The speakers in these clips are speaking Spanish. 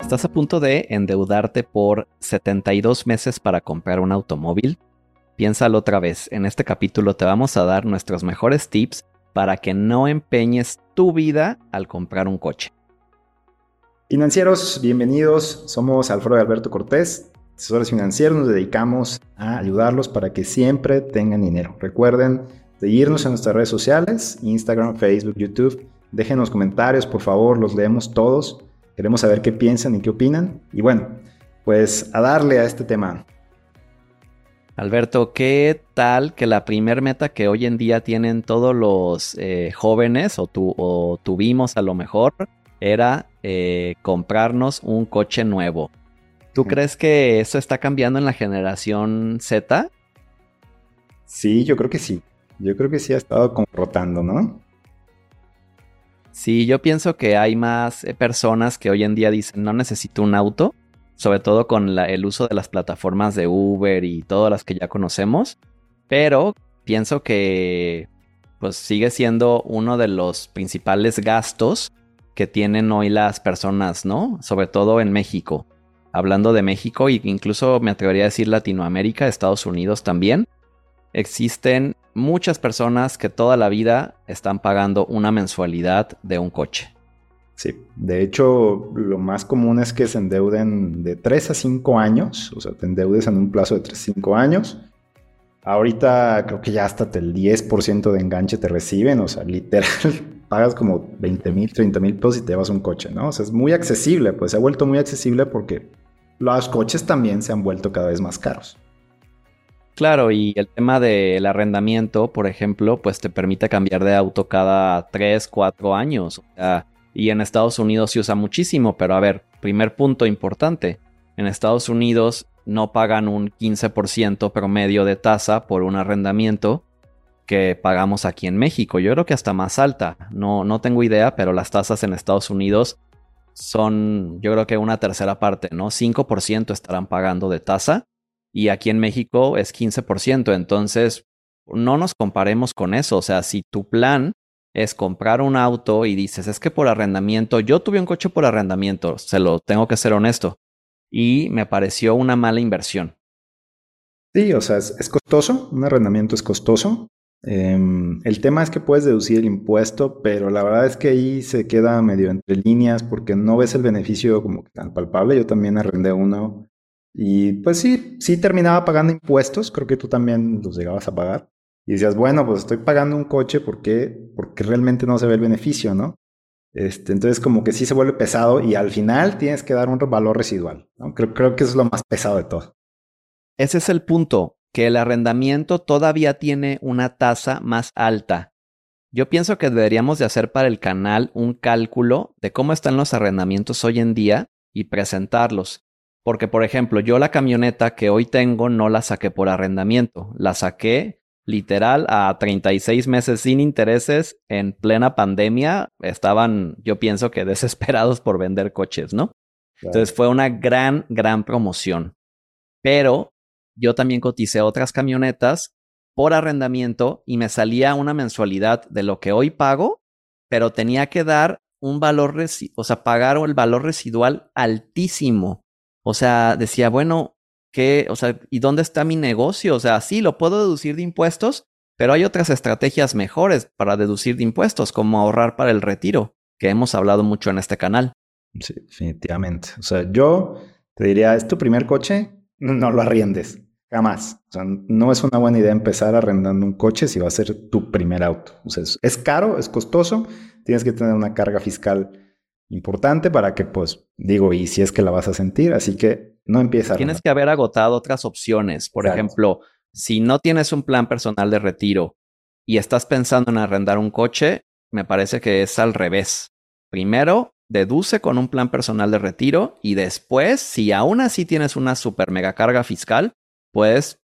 ¿Estás a punto de endeudarte por 72 meses para comprar un automóvil? Piénsalo otra vez. En este capítulo te vamos a dar nuestros mejores tips para que no empeñes tu vida al comprar un coche. Financieros, bienvenidos. Somos Alfredo y Alberto Cortés, asesores financieros. Nos dedicamos a ayudarlos para que siempre tengan dinero. Recuerden seguirnos en nuestras redes sociales, Instagram, Facebook, YouTube. Déjenos comentarios, por favor, los leemos todos. Queremos saber qué piensan y qué opinan. Y bueno, pues a darle a este tema. Alberto, ¿qué tal que la primer meta que hoy en día tienen todos los eh, jóvenes o, o, tuvimos a lo mejor era eh, comprarnos un coche nuevo? ¿Tú crees que eso está cambiando en la generación Z? Sí, yo creo que sí. Yo creo que sí ha estado como rotando, ¿no? Sí, yo pienso que hay más eh, personas que hoy en día dicen no necesito un auto, sobre todo con el uso de las plataformas de Uber y todas las que ya conocemos, pero pienso que pues sigue siendo uno de los principales gastos que tienen hoy las personas, ¿no? Sobre todo en México. Hablando de México e incluso me atrevería a decir Latinoamérica, Estados Unidos también, existen muchas personas que toda la vida están pagando una mensualidad de un coche. Sí, de hecho, lo más común es que se endeuden de 3 a 5 años, o sea, te endeudes en un plazo de 3 a 5 años. Ahorita creo que ya hasta el 10% de enganche te reciben, o sea, literal, pagas como 20 mil, 30 mil pesos y te llevas un coche, ¿no? O sea, es muy accesible, pues se ha vuelto muy accesible porque los coches también se han vuelto cada vez más caros. Claro, y el tema del arrendamiento, por ejemplo, pues te permite cambiar de auto cada 3, 4 años. y en Estados Unidos se usa muchísimo, pero a ver, primer punto importante. En Estados Unidos no pagan un 15% promedio de tasa por un arrendamiento que pagamos aquí en México. Yo creo que hasta más alta. No, no tengo idea, pero las tasas en Estados Unidos son, yo creo que una tercera parte, ¿no? 5% estarán pagando de tasa y aquí en México es 15%. Entonces, no nos comparemos con eso. O sea, si tu plan es comprar un auto y dices, es que por arrendamiento, yo tuve un coche por arrendamiento, se lo tengo que ser honesto, y me pareció una mala inversión. Sí, o sea, es, costoso, un arrendamiento es costoso. Em, el tema es que puedes deducir el impuesto, pero la verdad es que ahí se queda medio entre líneas porque no ves el beneficio como tan palpable. Yo también arrendé uno y pues sí, sí terminaba pagando impuestos, creo que tú también los llegabas a pagar. Y decías, bueno, pues estoy pagando un coche porque, porque realmente no se ve el beneficio, ¿no? Este, entonces como que sí se vuelve pesado y al final tienes que dar un valor residual. Creo, creo que eso es lo más pesado de todo. Ese es el punto, que el arrendamiento todavía tiene una tasa más alta. Yo pienso que deberíamos de hacer para el canal un cálculo de cómo están los arrendamientos hoy en día y presentarlos. Porque, por ejemplo, yo la camioneta que hoy tengo no la saqué por arrendamiento, la saqué literal a 36 meses sin intereses en plena pandemia. Estaban, yo pienso que desesperados por vender coches, ¿no? Entonces fue una gran, gran promoción. Pero yo también coticé otras camionetas por arrendamiento y me salía una mensualidad de lo que hoy pago, pero tenía que dar un valor, o sea, pagar el valor residual altísimo. O sea, decía, bueno, ¿qué? O sea, ¿y dónde está mi negocio? O sea, sí, lo puedo deducir de impuestos, pero hay otras estrategias mejores para deducir de impuestos, como ahorrar para el retiro, que hemos hablado mucho en este canal. Sí, definitivamente. O sea, yo te diría, ¿es tu primer coche? No lo arriendes. Jamás. O sea, no es una buena idea empezar arrendando un coche si va a ser tu primer auto. O sea, es caro, es costoso, tienes que tener una carga fiscal importante para que, pues, digo, y si es que la vas a sentir, así que no empieza. Tienes que haber agotado otras opciones. Por ejemplo, si no tienes un plan personal de retiro y estás pensando en arrendar un coche, me parece que es al revés. Primero, deduce con un plan personal de retiro y después, si aún así tienes una super mega carga fiscal, pues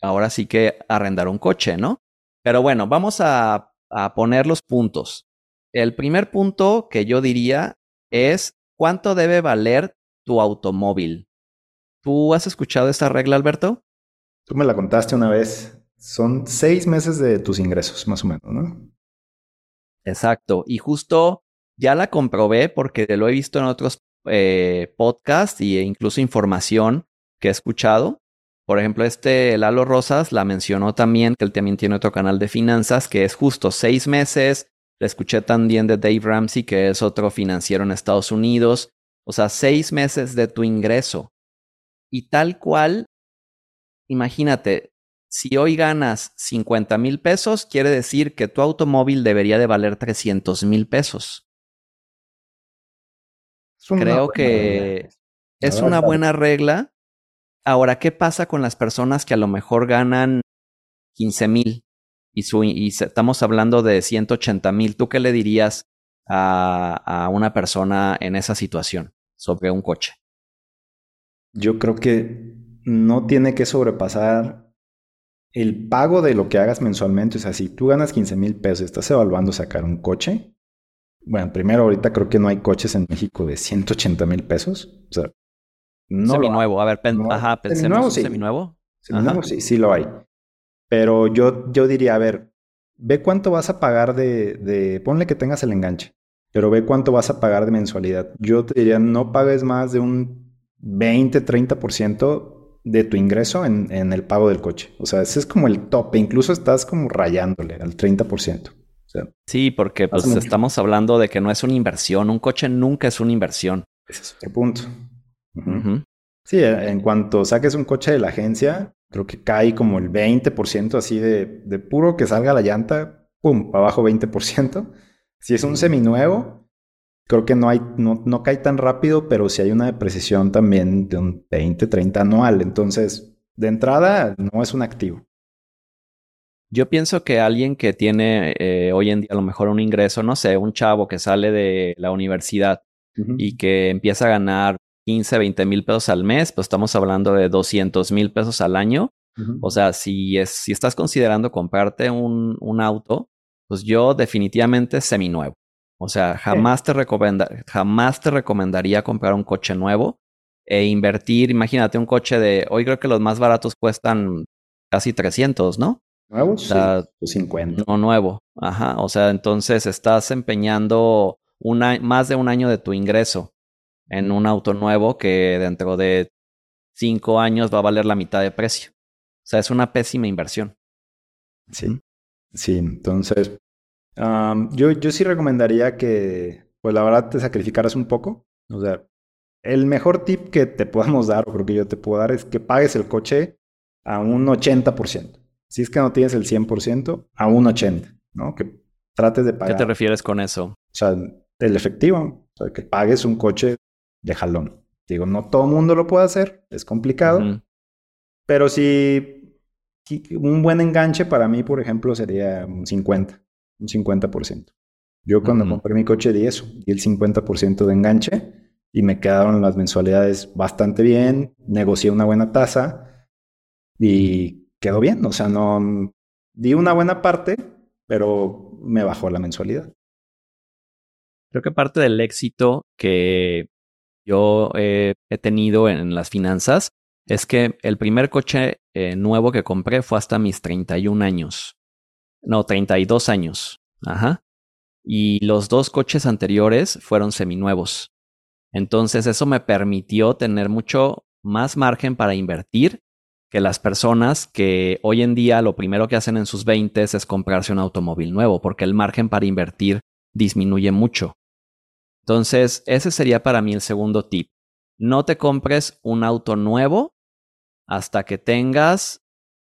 ahora sí que arrendar un coche, ¿no? Pero bueno, vamos a, a poner los puntos. El primer punto que yo diría es cuánto debe valer tu automóvil. ¿Tú has escuchado esta regla, Alberto? Tú me la contaste una vez. Son seis meses de tus ingresos, más o menos, ¿no? Exacto. Y justo ya la comprobé porque lo he visto en otros eh, podcasts e incluso información que he escuchado. Por ejemplo, este Lalo Rosas la mencionó también, que él también tiene otro canal de finanzas, que es justo seis meses. Le escuché también de Dave Ramsey, que es otro financiero en Estados Unidos. O sea, seis meses de tu ingreso. Y tal cual, imagínate, si hoy ganas 50 mil pesos, quiere decir que tu automóvil debería de valer 300 mil pesos. Creo que es una buena regla. Ahora, ¿qué pasa con las personas que a lo mejor ganan 15 mil y, y, estamos hablando de 180 mil? ¿Tú qué le dirías a, a una persona en esa situación sobre un coche? Yo creo que no tiene que sobrepasar el pago de lo que hagas mensualmente. O sea, si tú ganas 15 mil pesos y estás evaluando sacar un coche, bueno, primero ahorita creo que no hay coches en México de 180 mil pesos. O sea, no seminuevo, a ver, ajá, pensemos seminuevo. Seminuevo sí, sí lo hay. Pero yo, yo diría, a ver, ve cuánto vas a pagar de, de, ponle que tengas el enganche, pero ve cuánto vas a pagar de mensualidad. Yo te diría, no pagues más de un 20, 30% de tu ingreso en, en, el pago del coche. O sea, ese es como el tope, incluso estás como rayándole al 30% sí, porque pues estamos hablando de que no es una inversión. Un coche nunca es una inversión. Ese es otro punto. Sí, en cuanto saques un coche de la agencia, creo que cae como el 20% así de, de puro que salga la llanta, pum, abajo 20%. Si es un seminuevo, creo que no, hay, no, no cae tan rápido, pero si hay una depreciación también de un 20, 30 anual. Entonces, de entrada, no es un activo. Yo pienso que alguien que tiene eh, hoy en día a lo mejor un ingreso, no sé, un chavo que sale de la universidad y que empieza a ganar 15, 20 mil pesos al mes, pues estamos hablando de 200 mil pesos al año. O sea, si, es, si estás considerando comprarte un, un auto, pues yo definitivamente seminuevo. O sea, jamás, te recomenda, jamás te recomendaría comprar un coche nuevo e invertir. Imagínate un coche de, hoy creo que los más baratos cuestan casi 300, ¿no? ¿Nuevos? 50. No nuevo. Ajá. O sea, entonces estás empeñando una, más de un año de tu ingreso en un auto nuevo que dentro de cinco años va a valer la mitad de precio. O sea, es una pésima inversión. Sí. Sí, entonces yo, yo sí recomendaría que, pues la verdad, te sacrificaras un poco. O sea, el mejor tip que te podamos dar, o creo que yo te puedo dar, es que pagues el coche a un 80%. Si es que no tienes el 100%, a un 80%, ¿no? Que trates de pagar. ¿Qué te refieres con eso? O sea, el efectivo, o sea, que pagues un coche de jalón. Digo, no todo el mundo lo puede hacer, es complicado, pero si un buen enganche para mí, por ejemplo, sería un 50, un 50%. Yo cuando compré mi coche di eso, di el 50% de enganche y me quedaron las mensualidades bastante bien, negocié una buena tasa y quedó bien. O sea, no di una buena parte, pero me bajó la mensualidad. Creo que parte del éxito que yo he tenido en las finanzas es que el primer coche eh, nuevo que compré fue hasta mis 31 años. No, 32 años. Ajá. Y los dos coches anteriores fueron seminuevos. Entonces eso me permitió tener mucho más margen para invertir que las personas que hoy en día lo primero que hacen en sus 20 es comprarse un automóvil nuevo, porque el margen para invertir disminuye mucho. Entonces, ese sería para mí el segundo tip. No te compres un auto nuevo hasta que tengas,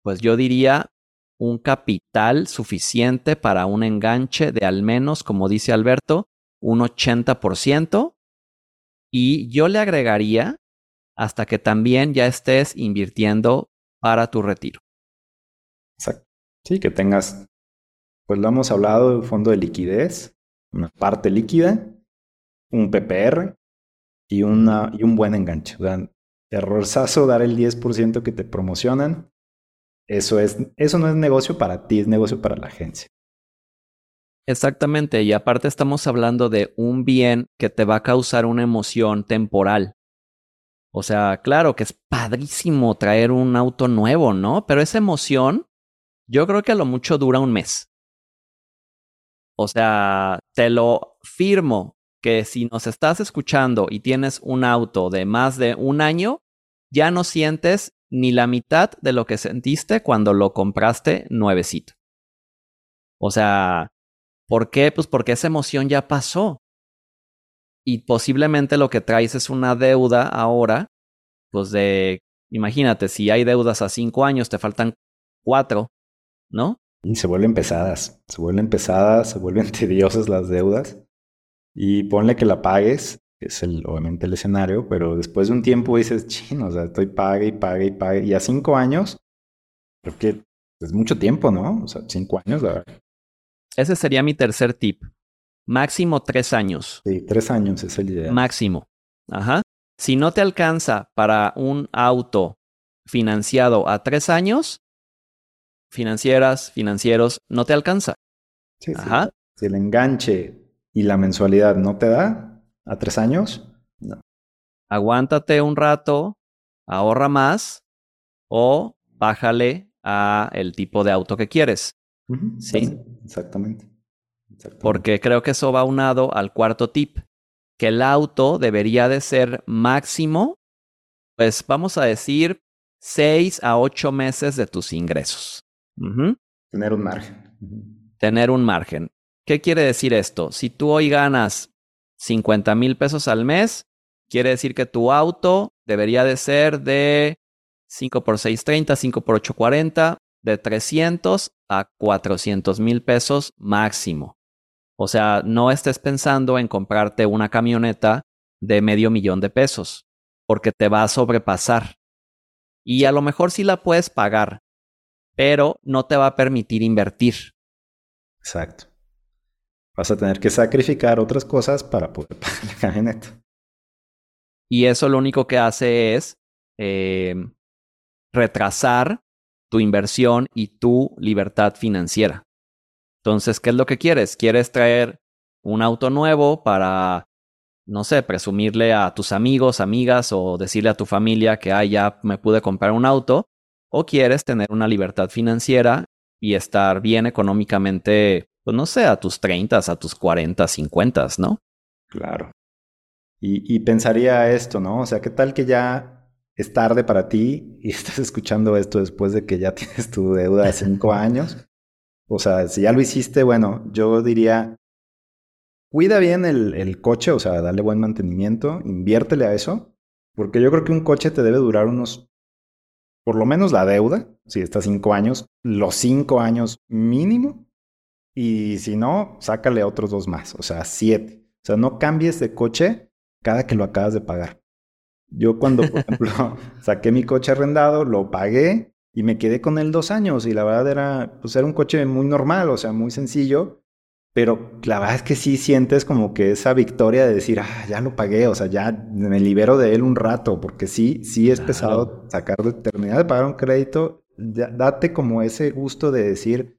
pues yo diría, un capital suficiente para un enganche de al menos, como dice Alberto, un 80%. Y yo le agregaría hasta que también ya estés invirtiendo para tu retiro. Exacto. Sí, que tengas, pues lo hemos hablado, un fondo de liquidez, una parte líquida, un PPR y, una, y un buen enganche. O sea, errorzazo dar el 10% que te promocionan. Eso, es, eso no es negocio para ti, es negocio para la agencia. Exactamente, y aparte estamos hablando de un bien que te va a causar una emoción temporal. O sea, claro que es padrísimo traer un auto nuevo, ¿no? Pero esa emoción, yo creo que a lo mucho dura un mes. O sea, te lo firmo que si nos estás escuchando y tienes un auto de más de un año, ya no sientes ni la mitad de lo que sentiste cuando lo compraste nuevecito. O sea, ¿por qué? Pues porque esa emoción ya pasó. Y posiblemente lo que traes es una deuda ahora, pues de, imagínate, si hay deudas a cinco años, te faltan cuatro, ¿no? Y se vuelven pesadas, se vuelven pesadas, se vuelven tediosas las deudas. Y ponle que la pagues, que es el, obviamente el escenario, pero después de un tiempo dices, chino, o sea, estoy pague y pague y pague. Y a cinco años, creo que es mucho tiempo, ¿no? O sea, cinco años, la verdad. Ese sería mi tercer tip. Máximo tres años. Sí, tres años es el ideal. Máximo. Ajá. Si no te alcanza para un auto financiado a tres años, financieras, financieros, no te alcanza. Sí, Ajá. Si el enganche y la mensualidad no te da a tres años, no. Aguántate un rato, ahorra más o bájale a el tipo de auto que quieres. Sí. Exactamente. Porque creo que eso va unado al cuarto tip, que el auto debería de ser máximo, pues vamos a decir, seis a ocho meses de tus ingresos. Tener un margen. Tener un margen. ¿Qué quiere decir esto? Si tú hoy ganas 50 mil pesos al mes, quiere decir que tu auto debería de ser de 5 por 630, 5 por 840, de 300 a 400 mil pesos máximo. O sea, no estés pensando en comprarte una camioneta de medio millón de pesos, porque te va a sobrepasar. Y a lo mejor sí la puedes pagar, pero no te va a permitir invertir. Exacto. Vas a tener que sacrificar otras cosas para poder pagar la camioneta. Y eso lo único que hace es eh, retrasar tu inversión y tu libertad financiera. Entonces, ¿qué es lo que quieres? ¿Quieres traer un auto nuevo para, no sé, presumirle a tus amigos, amigas o decirle a tu familia que, ah, ya me pude comprar un auto? ¿O quieres tener una libertad financiera y estar bien económicamente, pues no sé, a tus 30, a tus 40, 50, ¿no? Claro. Y, y pensaría esto, ¿no? O sea, ¿qué tal que ya es tarde para ti y estás escuchando esto después de que ya tienes tu deuda de cinco años. O sea, si ya lo hiciste, bueno, yo diría, cuida bien el, el, coche, o sea, dale buen mantenimiento, inviértele a eso, porque yo creo que un coche te debe durar unos, por lo menos la deuda, si estás cinco años, los cinco años mínimo, y si no, sácale otros dos más, o sea, siete. O sea, no cambies de coche cada que lo acabas de pagar. Yo cuando, por ejemplo, saqué mi coche arrendado, lo pagué y me quedé con él dos años y la verdad era, pues era un coche muy normal, o sea, muy sencillo, pero la verdad es que sí sientes como que esa victoria de decir, ah, ya lo pagué, o sea, ya me libero de él un rato, porque sí, sí es pesado sacar, terminar de pagar un crédito, date como ese gusto de decir,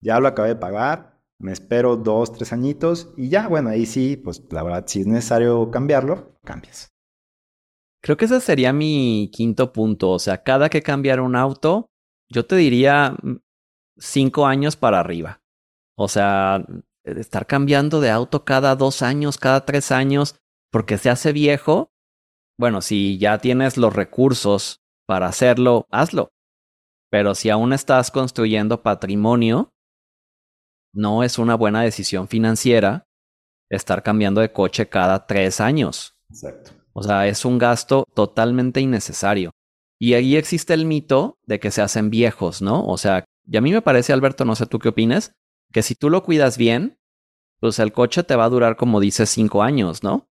ya lo acabé de pagar, me espero dos, tres añitos y ya, bueno, ahí sí, pues la verdad, si es necesario cambiarlo, cambias. Creo que ese sería mi quinto punto. O sea, cada que cambiar un auto, yo te diría mm, cinco años para arriba. O sea, estar cambiando de auto cada dos años, cada tres años, porque se hace viejo. Bueno, si ya tienes los recursos para hacerlo, hazlo. Pero si aún estás construyendo patrimonio, no es una buena decisión financiera estar cambiando de coche cada tres años. Exacto. O sea, es un gasto totalmente innecesario. Y ahí existe el mito de que se hacen viejos, ¿no? O sea, y a mí me parece, Alberto, no sé tú qué opinas, que si tú lo cuidas bien, pues el coche te va a durar, como dices, cinco años, ¿no?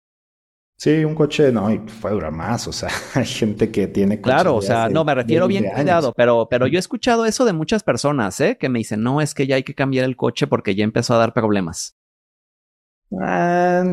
Sí, un coche no, y puede durar más. O sea, hay gente que tiene Claro, o sea, no, me refiero bien cuidado, pero, pero yo he escuchado eso de muchas personas, ¿eh? Que me dicen, no, es que ya hay que cambiar el coche porque ya empezó a dar problemas. Ah,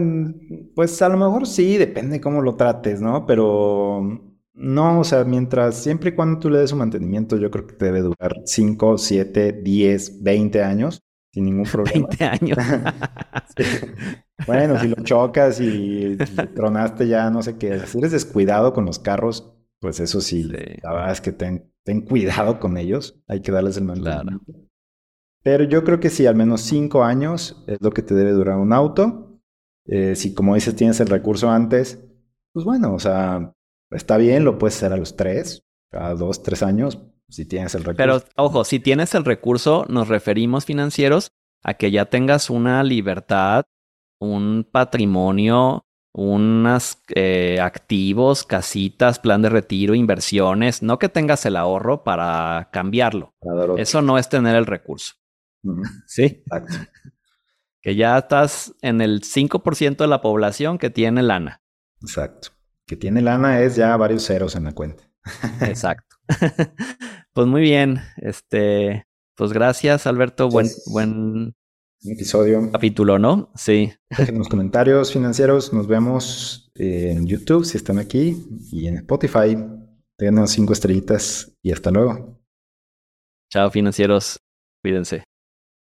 pues a lo mejor sí, depende cómo lo trates, ¿no? Pero no, o sea, mientras, siempre y cuando tú le des un mantenimiento, yo creo que te debe durar 5, 7, 10, 20 años sin ningún problema. 20 años. Bueno, si lo chocas y tronaste ya, no sé qué, si eres descuidado con los carros, pues eso sí, la verdad es que ten, ten, cuidado con ellos, hay que darles el mantenimiento. Pero yo creo que sí, al menos cinco años es lo que te debe durar un auto. Eh, si como dices tienes el recurso antes, pues bueno, o sea, está bien, lo puedes hacer a los tres, cada dos, tres años, si tienes el recurso. Pero ojo, si tienes el recurso, nos referimos financieros a que ya tengas una libertad, un patrimonio, unos eh, activos, casitas, plan de retiro, inversiones, no que tengas el ahorro para cambiarlo. Eso no es tener el recurso. Sí. Exacto. Que ya estás en el 5% de la población que tiene lana. Exacto. Que tiene lana es ya varios ceros en la cuenta. Exacto. pues muy bien. Este, pues gracias, Alberto. Buen, buen episodio. Capítulo, ¿no? Sí. Dejen los comentarios financieros. Nos vemos en YouTube si están aquí y en Spotify. Denos cinco estrellitas y hasta luego. Chao, financieros. Cuídense.